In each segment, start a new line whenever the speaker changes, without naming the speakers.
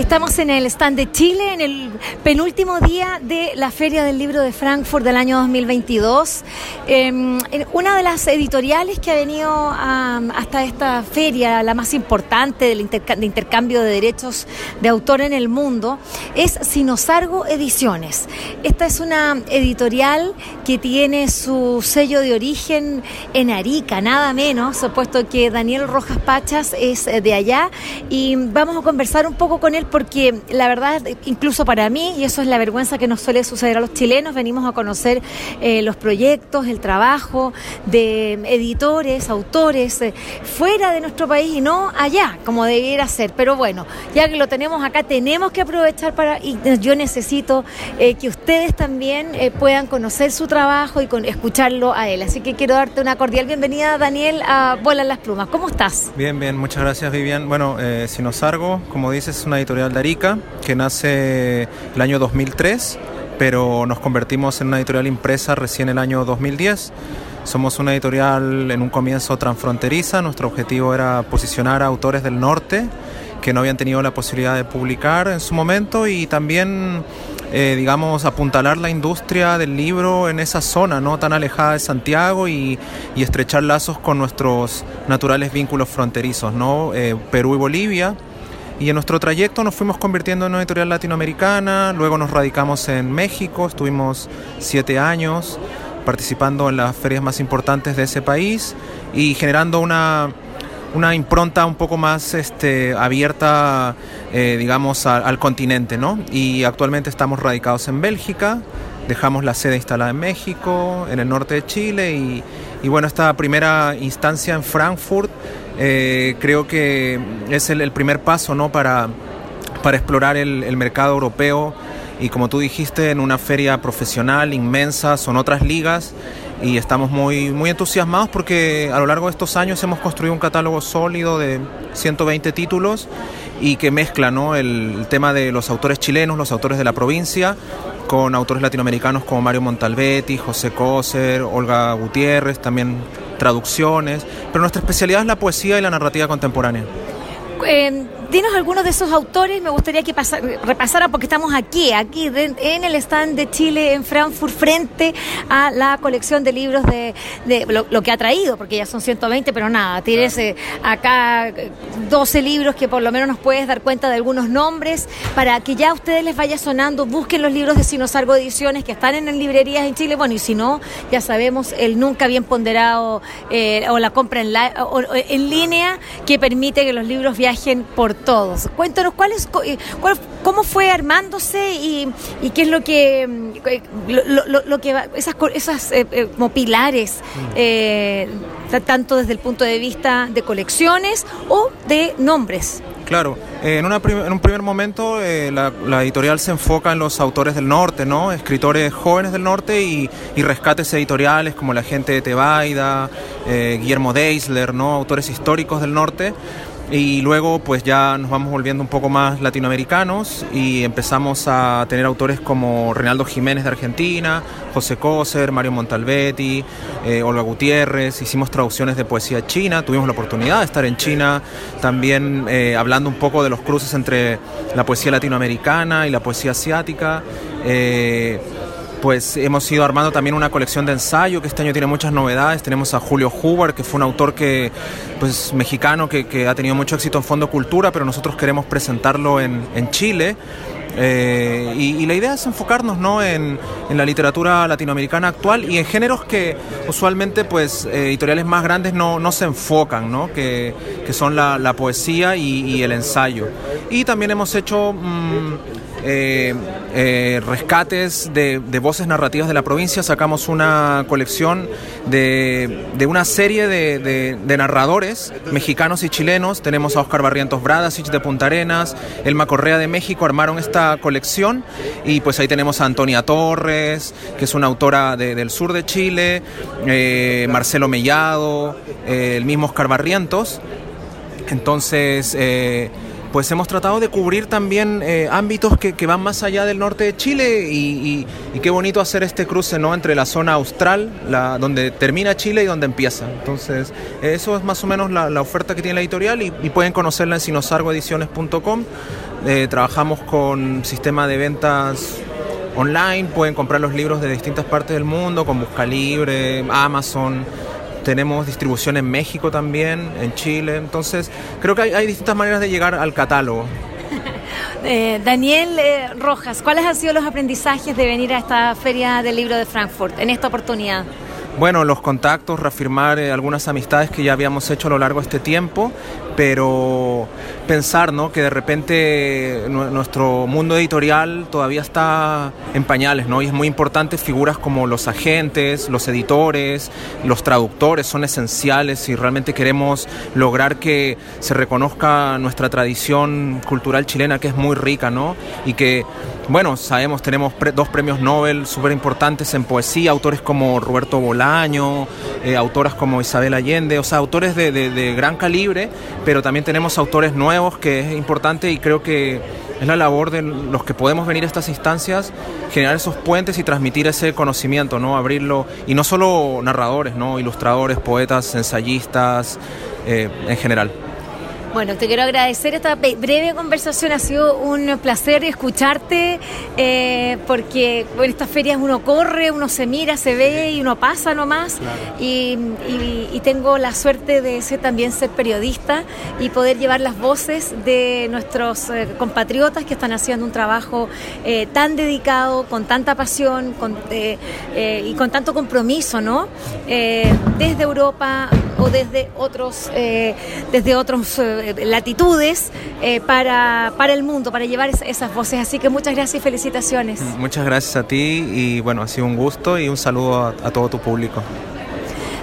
Estamos en el stand de Chile, en el penúltimo día de la Feria del Libro de Frankfurt del año 2022. Em, una de las editoriales que ha venido hasta esta feria, la más importante del de intercambio de derechos de autor en el mundo, es Sinosargo Ediciones. Esta es una editorial que tiene su sello de origen en Arica, nada menos, puesto que Daniel Rojas Pachas es de allá y vamos a conversar un poco con él porque la verdad, incluso para mí, y eso es la vergüenza que nos suele suceder a los chilenos, venimos a conocer eh, los proyectos, el trabajo de editores, autores, eh, fuera de nuestro país y no allá, como debiera ser. Pero bueno, ya que lo tenemos acá, tenemos que aprovechar para, y yo necesito eh, que ustedes también puedan conocer su trabajo y escucharlo a él. Así que quiero darte una cordial bienvenida, Daniel, a Vuelan las Plumas. ¿Cómo estás?
Bien, bien, muchas gracias, Vivian. Bueno, si nos salgo, como dices, es una editorial de Arica, que nace el año 2003, pero nos convertimos en una editorial impresa recién el año 2010. Somos una editorial en un comienzo transfronteriza, nuestro objetivo era posicionar a autores del norte que no habían tenido la posibilidad de publicar en su momento y también, eh, digamos, apuntalar la industria del libro en esa zona, no tan alejada de Santiago y, estrechar lazos con nuestros naturales vínculos fronterizos, ¿no? Eh, Perú y Bolivia y en nuestro trayecto nos fuimos convirtiendo en una editorial latinoamericana, luego nos radicamos en México, estuvimos siete años participando en las ferias más importantes de ese país y generando una, una impronta un poco más este, abierta, eh, digamos, al continente, ¿no? Y actualmente estamos radicados en Bélgica, dejamos la sede instalada en México, en el norte de Chile y, y bueno, esta primera instancia en Frankfurt eh, creo que es el, primer paso ¿no? para, para explorar el, mercado europeo y como tú dijiste, en una feria profesional inmensa, son otras ligas y estamos muy, muy entusiasmados porque a lo largo de estos años hemos construido un catálogo sólido de 120 títulos y que mezcla ¿no? el, tema de los autores chilenos, los autores de la provincia, con autores latinoamericanos como Mario Montalbetti, José Coser, Olga Gutiérrez, también traducciones, pero nuestra especialidad es la poesía y la narrativa contemporánea.
Dinos algunos de esos autores, me gustaría que repasara porque estamos aquí, aquí en el stand de Chile en Frankfurt frente a la colección de libros de, lo, que ha traído, porque ya son 120, pero nada, tienes eh, acá 12 eh, libros que por lo menos nos puedes dar cuenta de algunos nombres para que ya a ustedes les vaya sonando, busquen los libros de Sinosargo Ediciones que están en librerías en Chile, bueno, y si no, ya sabemos el nunca bien ponderado eh, o la compra en, en línea que permite que los libros viajen por todos. Cuéntanos cuál es, eh, cómo fue armándose y, qué es lo que, mm, lo, que esas, esas eh, eh, como pilares, tanto desde el punto de vista de colecciones o de nombres.
Claro, en, una en, un primer momento la, editorial se enfoca en los autores del norte, ¿no? Escritores jóvenes del norte y, rescates editoriales como la gente de Tebaida, Guillermo Deisler, ¿no? Autores históricos del norte y luego pues ya nos vamos volviendo un poco más latinoamericanos y empezamos a tener autores como Reinaldo Jiménez de Argentina, José Coser, Mario Montalbetti, eh, Olga Gutiérrez, hicimos traducciones de poesía china, tuvimos la oportunidad de estar en China también eh, hablando un poco de los cruces entre la poesía latinoamericana y la poesía asiática. Eh, pues hemos ido armando también una colección de ensayo que este año tiene muchas novedades. Tenemos a Julio Huber, que fue un autor que, pues, mexicano que, ha tenido mucho éxito en Fondo Cultura, pero nosotros queremos presentarlo en, Chile. Eh, y, la idea es enfocarnos ¿no? en, la literatura latinoamericana actual y en géneros que usualmente pues, editoriales más grandes no, se enfocan, ¿no? Que, son la, poesía y, el ensayo. Y también hemos hecho... Mm, eh, eh, rescates de, voces narrativas de la provincia. Sacamos una colección de, una serie de, narradores mexicanos y chilenos. Tenemos a Oscar Barrientos Bradasich de Punta Arenas, Elma Correa de México, armaron esta colección y pues ahí tenemos a Antonia Torres, que es una autora del sur de Chile, eh, Marcelo Mellado, el mismo Oscar Barrientos. Entonces, pues hemos tratado de cubrir también eh, ámbitos que, van más allá del norte de Chile y, qué bonito hacer este cruce ¿no? entre la zona austral, la, donde termina Chile y donde empieza. Entonces, eso es más o menos la, oferta que tiene la editorial y, pueden conocerla en sinosargoediciones.com. Eh, trabajamos con sistema de ventas online, pueden comprar los libros de distintas partes del mundo, con Buscalibre, Amazon. Tenemos distribución en México también, en Chile. Entonces, creo que hay, distintas maneras de llegar al catálogo.
Eh, Daniel eh, Rojas, ¿cuáles han sido los aprendizajes de venir a esta feria del libro de Frankfurt en esta oportunidad?
Bueno, los contactos, reafirmar eh, algunas amistades que ya habíamos hecho a lo largo de este tiempo, pero pensar ¿no? que de repente nuestro mundo editorial todavía está en pañales, ¿no? Y es muy importante figuras como los agentes, los editores, los traductores son esenciales si realmente queremos lograr que se reconozca nuestra tradición cultural chilena que es muy rica, ¿no? Y que bueno, sabemos, tenemos dos premios Nobel súper importantes en poesía, autores como Roberto Bolaño, eh, autoras como Isabel Allende, o sea, autores de, gran calibre, pero también tenemos autores nuevos que es importante y creo que es la labor de los que podemos venir a estas instancias, generar esos puentes y transmitir ese conocimiento, ¿no? Abrirlo, y no solo narradores, ¿no? Ilustradores, poetas, ensayistas, eh, en general.
Bueno, te quiero agradecer esta breve conversación. Ha sido un placer escucharte eh, porque en estas ferias uno corre, uno se mira, se ve y uno pasa nomás. Y, tengo la suerte de ser, también ser periodista y poder llevar las voces de nuestros eh, compatriotas que están haciendo un trabajo eh, tan dedicado, con tanta pasión y con tanto compromiso, ¿no? desde Europa o desde otros, desde otros eh, latitudes eh, para, para, el mundo, para llevar esas voces. Así que muchas gracias y felicitaciones.
Muchas gracias a ti y bueno, ha sido un gusto y un saludo a todo tu público.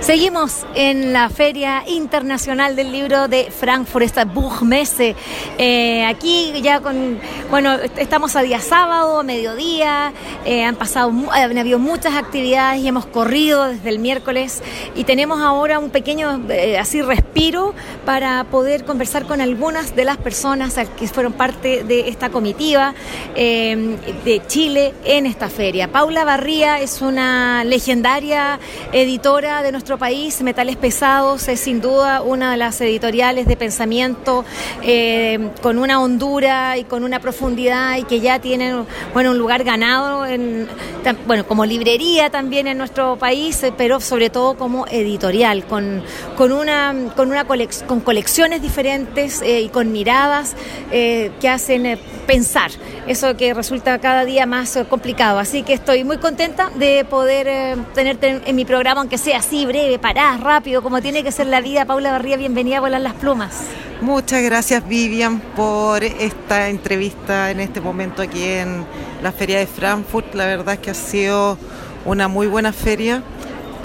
Seguimos en la Feria Internacional del Libro de Frankfurt, esta Buchmesse. Eh, aquí ya con, bueno, estamos a día sábado, mediodía, eh, han pasado, han habido muchas actividades y hemos corrido desde el miércoles y tenemos ahora un pequeño, eh, así, respiro para poder conversar con algunas de las personas que fueron parte de esta comitiva de Chile en esta feria. Paula Barría es una legendaria editora de nuestro país, Metales Pesados es sin duda una de las editoriales de pensamiento eh, con una hondura y con una profundidad y que ya tienen bueno, un lugar ganado en, bueno, como librería también en nuestro país, eh, pero sobre todo como editorial, con, con una, con una con colecciones diferentes eh, y con miradas que hacen pensar, eso que resulta cada día más complicado. Así que estoy muy contenta de poder tenerte en mi programa, aunque sea así breve breve, rápido, como tiene que ser la vida. Paula Barría, bienvenida a Volar las Plumas.
Muchas gracias Vivian por esta entrevista en este momento aquí en la Feria de Frankfurt. La verdad es que ha sido una muy buena feria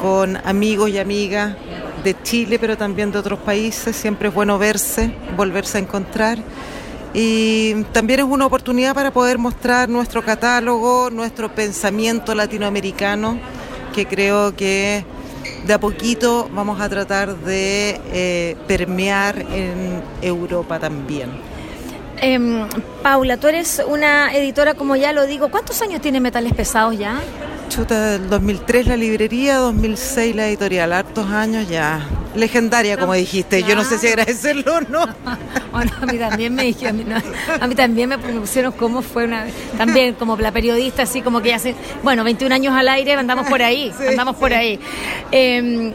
con amigos y amigas de Chile, pero también de otros países. Siempre es bueno verse, volverse a encontrar. Y también es una oportunidad para poder mostrar nuestro catálogo, nuestro pensamiento latinoamericano, que creo que de a poquito vamos a tratar de eh, permear en Europa también.
Em, Paula, tú eres una editora, como ya lo digo, ¿cuántos años tiene Metales Pesados ya?
Chuta, 2003 la librería, 2006 la editorial, hartos años ya. Legendaria, como dijiste. Yo no sé si agradecerlo o no.
bueno, a mí también me dije, a mí, también me pusieron cómo fue una también como la periodista, así como que hace, bueno, 21 años al aire, andamos por ahí, andamos por ahí. Em,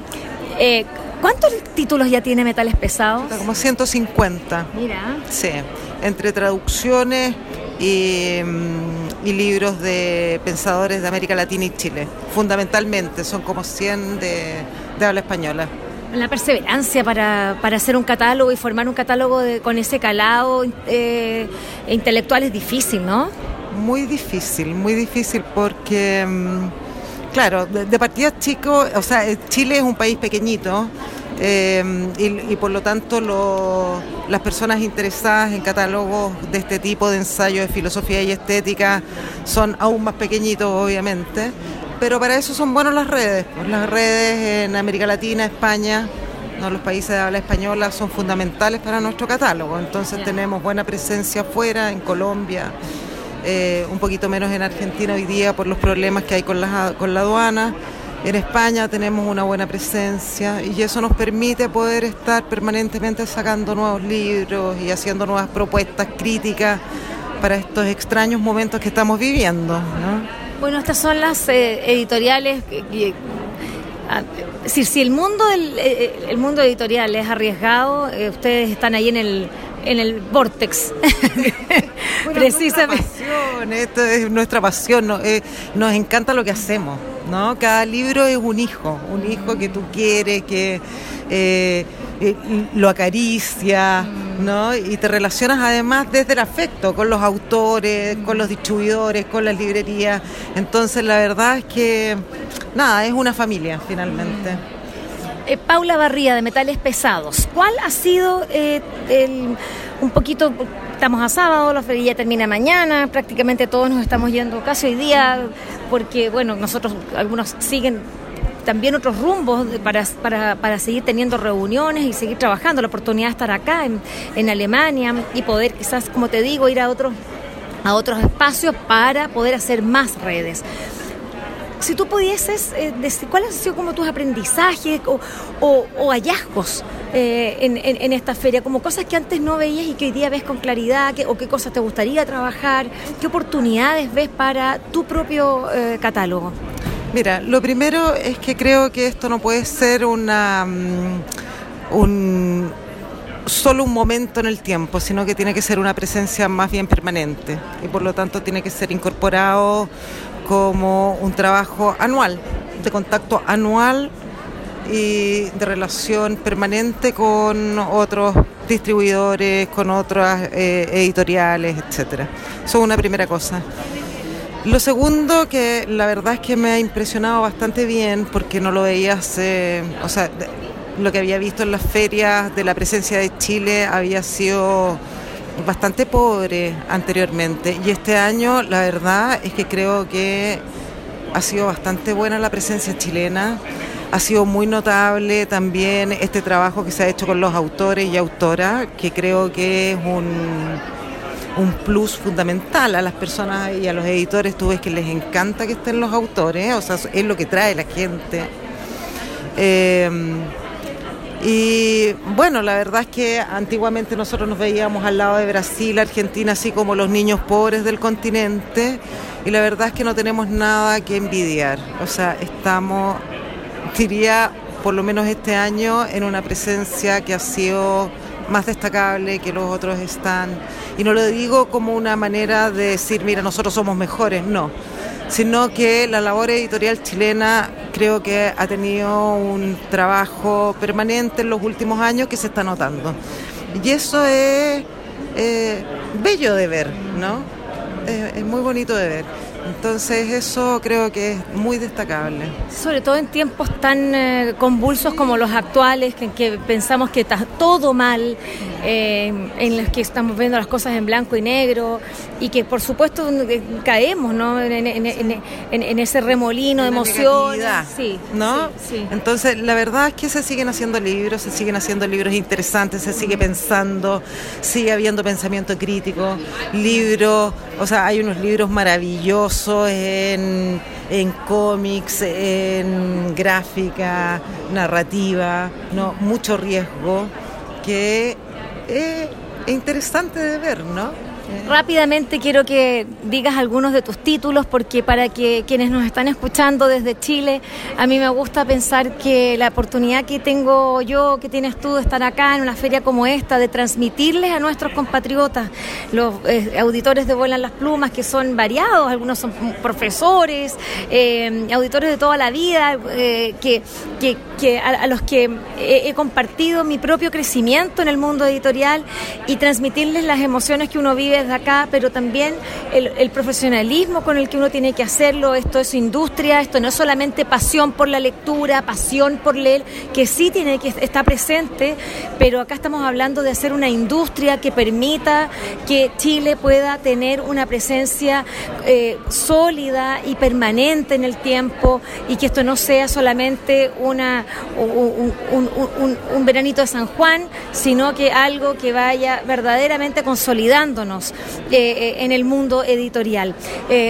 eh, ¿Cuántos títulos ya tiene Metales Pesados?
Como 150.
Mira.
Sí, entre traducciones, y, libros de pensadores de América Latina y Chile. Fundamentalmente, son como 100 de, habla española.
La perseverancia para, hacer un catálogo y formar un catálogo con ese calado eh, intelectual es difícil, ¿no?
muy difícil, muy difícil porque, mm, claro, de, partida chico, o sea, eh, Chile es un país pequeñito. Eh, y, por lo tanto las personas interesadas en catálogos de este tipo de ensayos de filosofía y estética son aún más pequeñitos obviamente pero para eso son buenas las redes pues las redes en América Latina, España ¿no? los países de habla española son fundamentales para nuestro catálogo. Entonces tenemos buena presencia afuera, en Colombia, eh, un poquito menos en Argentina hoy día por los problemas que hay con la, con la aduana. En España tenemos una buena presencia y eso nos permite poder estar permanentemente sacando nuevos libros y haciendo nuevas propuestas críticas para estos extraños momentos que estamos viviendo.
Bueno, estas son las eh, editoriales que, Ah, es decir, si el mundo del eh, eh, el mundo editorial es arriesgado, eh, ustedes están ahí en el en el vortex.
Precisamente. esto es nuestra pasión, nos encanta lo que hacemos, ¿no? Cada libro es un hijo, un hijo que tú quieres, que lo acaricia, ¿no? Y te relacionas además desde el afecto con los autores, con los distribuidores, con las librerías. Entonces, la verdad es que nada, es una familia finalmente.
Eh, Paula Barría de Metales Pesados, ¿cuál ha sido eh, un poquito, estamos a sábado, la feria termina mañana, prácticamente todos nos estamos yendo casi hoy día, porque bueno, nosotros algunos siguen también otros rumbos para, para, para, seguir teniendo reuniones y seguir trabajando, la oportunidad de estar acá en, en Alemania y poder quizás, como te digo, ir a otros a otros espacios para poder hacer más redes si tú pudieses eh, decir cuáles han sido como tus aprendizajes o, hallazgos eh, en, esta feria, como cosas que antes no veías y que hoy día ves con claridad, o qué cosas te gustaría trabajar, qué oportunidades ves para tu propio eh, catálogo.
Mira, lo primero es que creo que esto no puede ser una mm, un solo un momento en el tiempo, sino que tiene que ser una presencia más bien permanente y por lo tanto tiene que ser incorporado como un trabajo anual, de contacto anual y de relación permanente con otros distribuidores, con otras eh, editoriales, etcétera. Eso es una primera cosa. Lo segundo, que la verdad es que me ha impresionado bastante bien, porque no lo veía hace, o sea, lo que había visto en las ferias de la presencia de Chile había sido bastante pobre anteriormente y este año la verdad es que creo que ha sido bastante buena la presencia chilena. Ha sido muy notable también este trabajo que se ha hecho con los autores y autoras, que creo que es un, un plus fundamental a las personas y a los editores. Tú ves que les encanta que estén los autores, o sea, es lo que trae la gente. Eh, y bueno, la verdad es que antiguamente nosotros nos veíamos al lado de Brasil, Argentina, así como los niños pobres del continente, y la verdad es que no tenemos nada que envidiar. O sea, estamos, diría, por lo menos este año, en una presencia que ha sido más destacable que los otros están. Y no lo digo como una manera de decir, mira, nosotros somos mejores, no sino que la labor editorial chilena creo que ha tenido un trabajo permanente en los últimos años que se está notando. Y eso es eh, bello de ver, ¿no? es muy bonito de ver. Entonces eso creo que es muy destacable.
Sobre todo en tiempos tan eh, convulsos como los actuales, que, que, pensamos que está todo mal, eh, en los que estamos viendo las cosas en blanco y negro, y que por supuesto eh, caemos ¿no? en, ese remolino de emociones.
Sí, ¿no? Entonces la verdad es que se siguen haciendo libros, se siguen haciendo libros interesantes, se sigue pensando, sigue habiendo pensamiento crítico, libros, o sea, hay unos libros maravillosos en, en cómics, en gráfica, narrativa, no, mucho riesgo que es interesante de ver, ¿no?
Rápidamente quiero que digas algunos de tus títulos porque para que quienes nos están escuchando desde Chile, a mí me gusta pensar que la oportunidad que tengo yo, que tienes tú de estar acá en una feria como esta, de transmitirles a nuestros compatriotas, los eh, auditores de Vuelan las Plumas, que son variados, algunos son profesores, eh, auditores de toda la vida, eh, que, a, los que he compartido mi propio crecimiento en el mundo editorial y transmitirles las emociones que uno vive desde acá, pero también el, profesionalismo con el que uno tiene que hacerlo. Esto es industria, esto no es solamente pasión por la lectura, pasión por leer, que sí tiene que estar presente, pero acá estamos hablando de hacer una industria que permita que Chile pueda tener una presencia eh, sólida y permanente en el tiempo y que esto no sea solamente una, un, veranito de San Juan, sino que algo que vaya verdaderamente consolidándonos eh, eh, en el mundo editorial.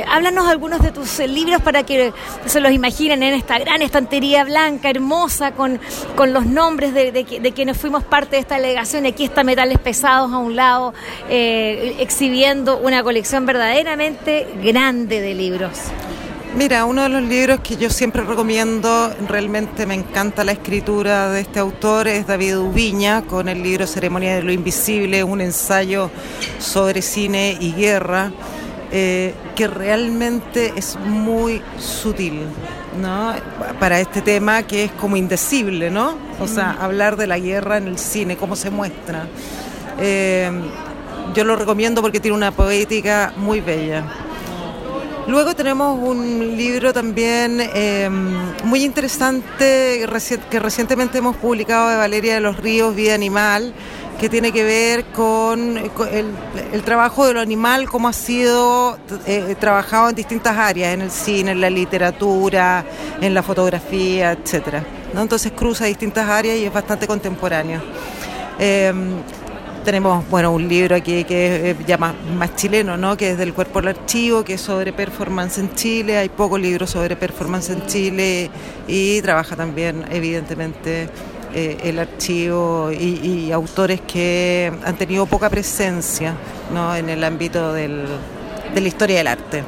háblanos algunos de tus libros para que se los imaginen en esta gran estantería blanca, hermosa, con, con los nombres de, de, quienes fuimos parte de esta delegación. Aquí está Metales Pesados a un lado, exhibiendo una colección verdaderamente grande de libros.
Mira, uno de los libros que yo siempre recomiendo, realmente me encanta la escritura de este autor, es David Ubiña, con el libro Ceremonia de lo Invisible, un ensayo sobre cine y guerra, eh, que realmente es muy sutil. ¿no? para este tema que es como indecible, ¿no? O sea, hablar de la guerra en el cine, cómo se muestra. Eh, yo lo recomiendo porque tiene una poética muy bella. Luego tenemos un libro también em, muy interesante que recientemente hemos publicado de Valeria de los Ríos, Vida Animal, que tiene que ver con, el, trabajo de lo animal, cómo ha sido eh, trabajado en distintas áreas, en el cine, en la literatura, en la fotografía, etc. Entonces cruza distintas áreas y es bastante contemporáneo. Em, tenemos bueno un libro aquí que es ya más, chileno, ¿no? que es del Cuerpo del Archivo, que es sobre performance en Chile. Hay pocos libros sobre performance en Chile y trabaja también, evidentemente, eh, el archivo y, autores que han tenido poca presencia ¿no? en el ámbito del, de la historia del arte.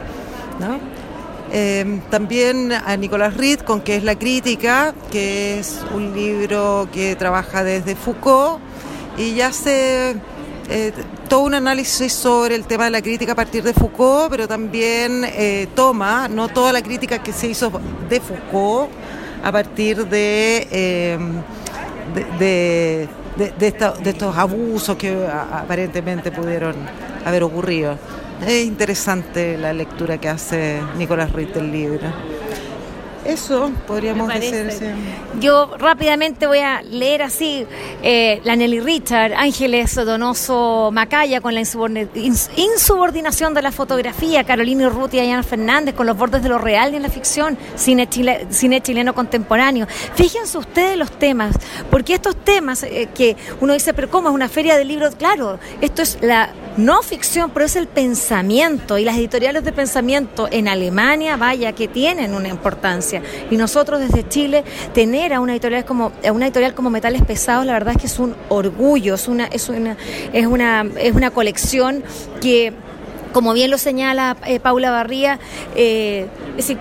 Eh, también a Nicolás Reed con que es La Crítica, que es un libro que trabaja desde Foucault y ya se eh, todo un análisis sobre el tema de la crítica a partir de Foucault, pero también eh, toma no toda la crítica que se hizo de Foucault a partir de, em, de, estos abusos que aparentemente pudieron haber ocurrido. Es interesante la lectura que hace Nicolás Ruiz del libro. Eso podríamos decir.
Yo rápidamente voy a leer así eh, la Nelly Richard, Ángeles Donoso Macaya con la insubordinación de la fotografía, Carolina Urrutia y Ana Fernández con los bordes de lo real y en la ficción, cine, cine chileno contemporáneo. Fíjense ustedes los temas, porque estos temas eh, que uno dice, pero ¿cómo es una feria de libros? Claro, esto es la no ficción, pero es el pensamiento y las editoriales de pensamiento en Alemania, vaya, que tienen una importancia. Y nosotros desde Chile, tener a una editorial como, a una editorial como Metales Pesados, la verdad es que es un orgullo, es una, es una, es una, es una colección que como bien lo señala eh, Paula Barría, eh, es decir,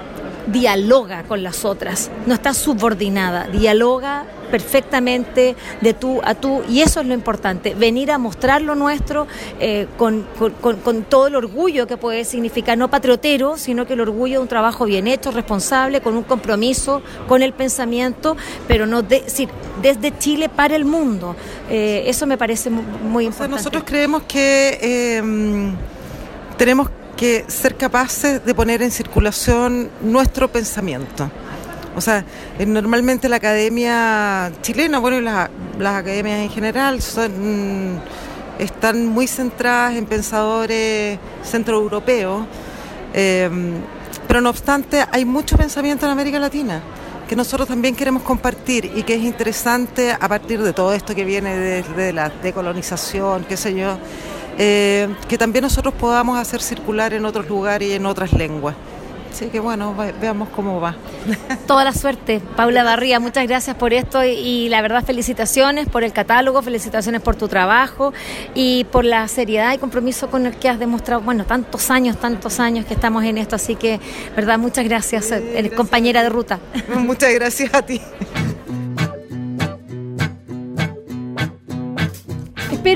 dialoga con las otras, no está subordinada, dialoga perfectamente de tú a tú y eso es lo importante, venir a mostrar lo nuestro eh, con, todo el orgullo que puede significar, no patriotero, sino que el orgullo de un trabajo bien hecho, responsable, con un compromiso con el pensamiento, pero no de, desde Chile para el mundo. Eh, eso me parece muy, importante.
nosotros creemos que em, tenemos que ser capaces de poner en circulación nuestro pensamiento. O sea, normalmente la academia chilena, bueno, y las, academias en general, son, están muy centradas en pensadores centroeuropeos, eh, pero no obstante hay mucho pensamiento en América Latina que nosotros también queremos compartir y que es interesante a partir de todo esto que viene desde la decolonización, qué sé yo, eh, que también nosotros podamos hacer circular en otros lugares y en otras lenguas. Así que bueno, veamos cómo va.
Toda la suerte, Paula Barría, muchas gracias por esto y, la verdad felicitaciones por el catálogo, felicitaciones por tu trabajo y por la seriedad y compromiso con el que has demostrado, bueno, tantos años, tantos años que estamos en esto, así que, verdad, muchas gracias, eh, compañera de ruta.
Muchas gracias a ti.